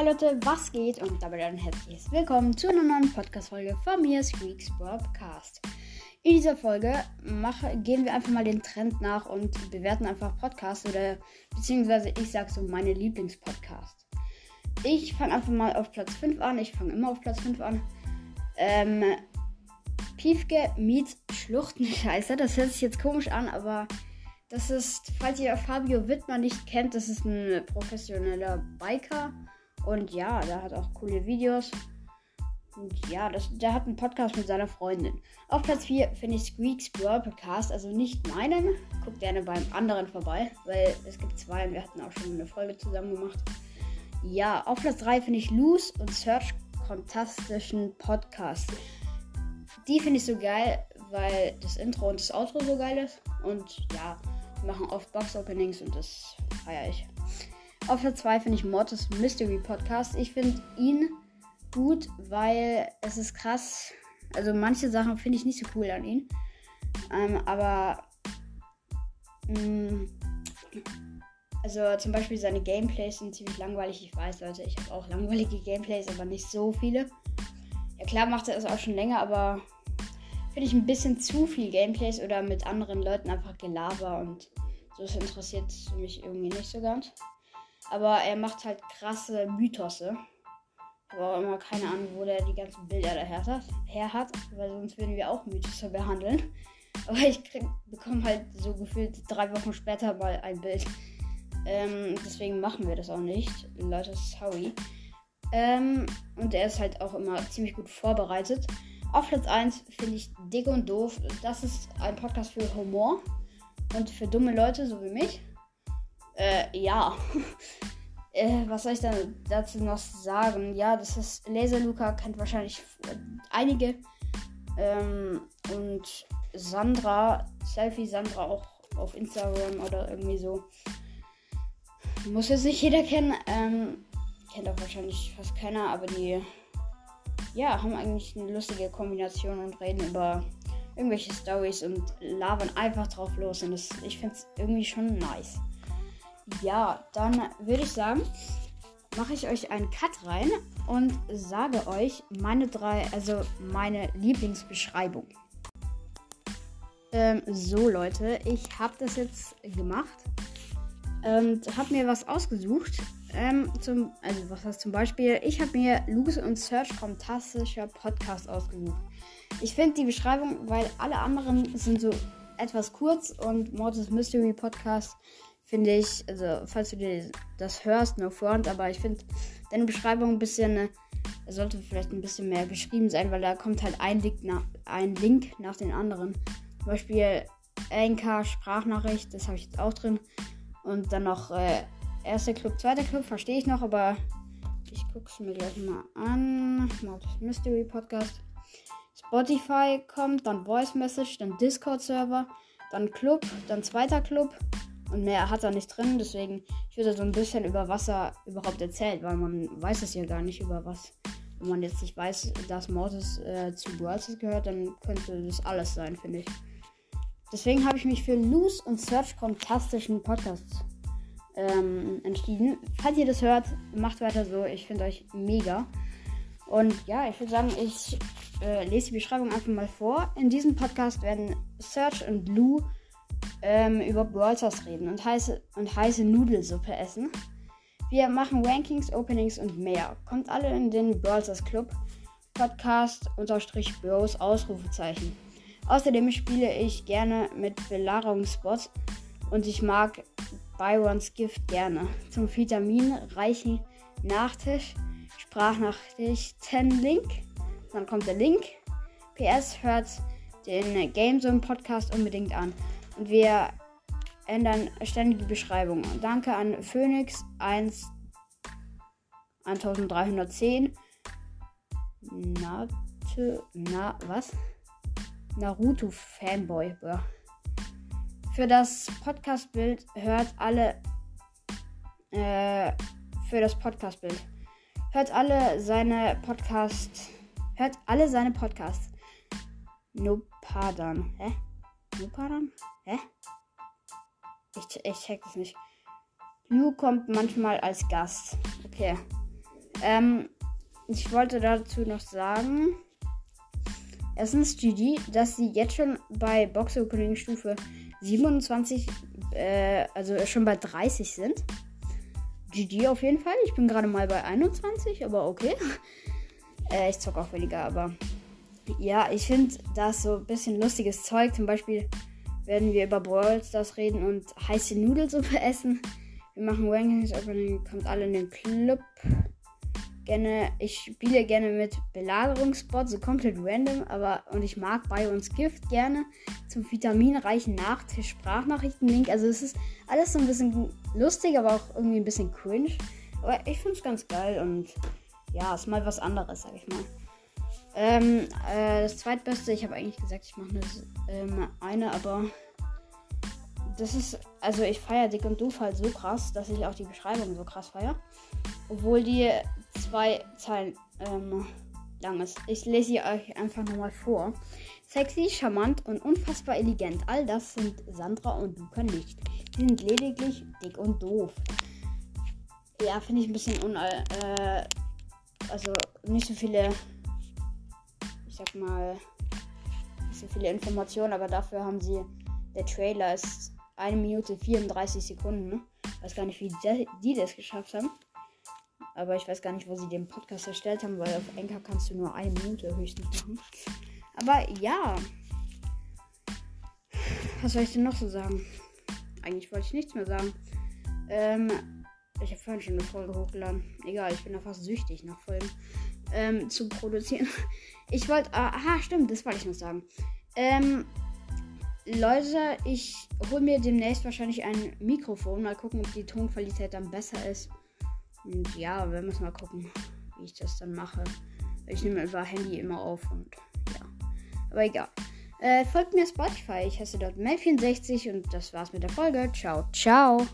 Hi Leute, was geht? Und damit ein herzliches Willkommen zu einer neuen Podcast-Folge von mir, Squeaks Broadcast. In dieser Folge mache, gehen wir einfach mal den Trend nach und bewerten einfach Podcasts oder beziehungsweise ich sage so meine Lieblingspodcasts. Ich fange einfach mal auf Platz 5 an. Ich fange immer auf Platz 5 an. Ähm, Piefke meets Schluchtenscheiße. Das hört sich jetzt komisch an, aber das ist, falls ihr Fabio Wittmer nicht kennt, das ist ein professioneller Biker und ja, der hat auch coole Videos. Und ja, das, der hat einen Podcast mit seiner Freundin. Auf Platz 4 finde ich Squeaks Brawl Podcast, also nicht meinen. Guckt gerne beim anderen vorbei, weil es gibt zwei und wir hatten auch schon eine Folge zusammen gemacht. Ja, auf Platz 3 finde ich Loose und Search fantastischen Podcast. Die finde ich so geil, weil das Intro und das Outro so geil ist. Und ja, machen oft Box-Openings und das feiere ich. Auf Platz 2 finde ich Mortis Mystery Podcast. Ich finde ihn gut, weil es ist krass. Also manche Sachen finde ich nicht so cool an ihm. Ähm, aber mh, mm, also zum Beispiel seine Gameplays sind ziemlich langweilig. Ich weiß, Leute, ich habe auch langweilige Gameplays, aber nicht so viele. Ja klar macht er es auch schon länger, aber finde ich ein bisschen zu viel Gameplays oder mit anderen Leuten einfach Gelaber und so das interessiert mich irgendwie nicht so ganz. Aber er macht halt krasse Mythose. Aber auch immer keine Ahnung, wo der die ganzen Bilder daher hat, her hat, weil sonst würden wir auch Mythose behandeln. Aber ich bekomme halt so gefühlt drei Wochen später mal ein Bild. Ähm, deswegen machen wir das auch nicht. Leute, sorry. Ähm, und er ist halt auch immer ziemlich gut vorbereitet. Auf Platz 1 finde ich Dick und Doof. Das ist ein Podcast für Humor und für dumme Leute, so wie mich. Äh, ja. äh, was soll ich dann dazu noch sagen? Ja, das ist Laser Luca, kennt wahrscheinlich äh, einige. Ähm, und Sandra, Selfie Sandra auch auf Instagram oder irgendwie so. Muss jetzt nicht jeder kennen. Ähm, kennt auch wahrscheinlich fast keiner, aber die ja, haben eigentlich eine lustige Kombination und reden über irgendwelche Stories und labern einfach drauf los. Und das, ich finde es irgendwie schon nice. Ja, dann würde ich sagen, mache ich euch einen Cut rein und sage euch meine drei, also meine Lieblingsbeschreibung. Ähm, so Leute, ich habe das jetzt gemacht und habe mir was ausgesucht. Ähm, zum, also was heißt zum Beispiel, ich habe mir Lukas und Search fantastischer Podcast ausgesucht. Ich finde die Beschreibung, weil alle anderen sind so etwas kurz und Mortis Mystery Podcast finde ich, also falls du dir das hörst, no front, aber ich finde deine Beschreibung ein bisschen, äh, sollte vielleicht ein bisschen mehr geschrieben sein, weil da kommt halt ein Link nach, ein Link nach den anderen. Zum Beispiel Anchor, Sprachnachricht, das habe ich jetzt auch drin. Und dann noch äh, erster Club, zweiter Club, verstehe ich noch, aber ich gucke es mir gleich mal an. Mystery Podcast. Spotify kommt, dann Voice Message, dann Discord Server, dann Club, dann zweiter Club, und mehr hat er nicht drin, deswegen ich würde so ein bisschen über was er überhaupt erzählt, weil man weiß es ja gar nicht über was. Wenn man jetzt nicht weiß, dass Mortis äh, zu Brawlers gehört, dann könnte das alles sein, finde ich. Deswegen habe ich mich für Loose und Search fantastischen Podcasts ähm, entschieden. Falls ihr das hört, macht weiter so. Ich finde euch mega. Und ja, ich würde sagen, ich äh, lese die Beschreibung einfach mal vor. In diesem Podcast werden Search und Lou ähm, über Brawl reden und heiße, und heiße Nudelsuppe essen. Wir machen Rankings, Openings und mehr. Kommt alle in den Brawl Club. Podcast unterstrich Bros Ausrufezeichen. Außerdem spiele ich gerne mit Belagerungsbots und ich mag Byrons Gift gerne. Zum vitaminreichen Nachtisch Sprachnachrichten Link. Dann kommt der Link. PS hört den Gamezone Podcast unbedingt an und wir ändern ständig die Beschreibung. Danke an Phoenix 1 1310. Nate, na, was? Naruto Fanboy. Ja. Für das Podcast-Bild hört alle. Äh, für das Podcast-Bild. Hört alle seine Podcasts. Hört alle seine Podcasts. No pardon. Hä? Pardon? Hä? Ich, ich check das nicht. Lu kommt manchmal als Gast. Okay. Ähm, ich wollte dazu noch sagen, erstens GG, dass sie jetzt schon bei Box Opening Stufe 27, äh, also schon bei 30 sind. GG auf jeden Fall. Ich bin gerade mal bei 21, aber okay. äh, ich zocke auch weniger, aber ja, ich finde das so ein bisschen lustiges Zeug. Zum Beispiel werden wir über Brawl Stars reden und heiße Nudelsuppe essen. Wir machen Rankings Opening, kommt alle in den Club. Gerne, ich spiele gerne mit Belagerungsbots, so komplett random, aber und ich mag bei uns Gift gerne zum vitaminreichen Nachtisch Sprachnachrichten-Link. Also es ist alles so ein bisschen lustig, aber auch irgendwie ein bisschen cringe. Aber ich finde es ganz geil und ja, ist mal was anderes, sag ich mal. Ähm, äh, das zweitbeste, ich habe eigentlich gesagt, ich mache ähm, eine, aber das ist, also ich feiere Dick und Doof halt so krass, dass ich auch die Beschreibung so krass feiere. Obwohl die zwei Zeilen ähm, lang ist. Ich lese sie euch einfach nochmal vor. Sexy, charmant und unfassbar elegant. All das sind Sandra und Luca nicht. Sie sind lediglich dick und doof. Ja, finde ich ein bisschen un... Äh, also nicht so viele sag mal, nicht so viele Informationen, aber dafür haben sie, der Trailer ist 1 Minute 34 Sekunden. Ne? Weiß gar nicht, wie die, die das geschafft haben. Aber ich weiß gar nicht, wo sie den Podcast erstellt haben, weil auf Enker kannst du nur eine Minute höchstens machen. Aber ja. Was soll ich denn noch so sagen? Eigentlich wollte ich nichts mehr sagen. Ähm, ich habe vorhin schon eine Folge hochgeladen. Egal, ich bin da fast süchtig nach Folgen ähm, zu produzieren. Ich wollte. Ah, aha, stimmt, das wollte ich noch sagen. Ähm, Leute, ich hole mir demnächst wahrscheinlich ein Mikrofon. Mal gucken, ob die Tonqualität dann besser ist. Und ja, wir müssen mal gucken, wie ich das dann mache. Ich nehme über Handy immer auf und ja. Aber egal. Äh, folgt mir Spotify. Ich heiße dort Mel64 und das war's mit der Folge. Ciao, ciao.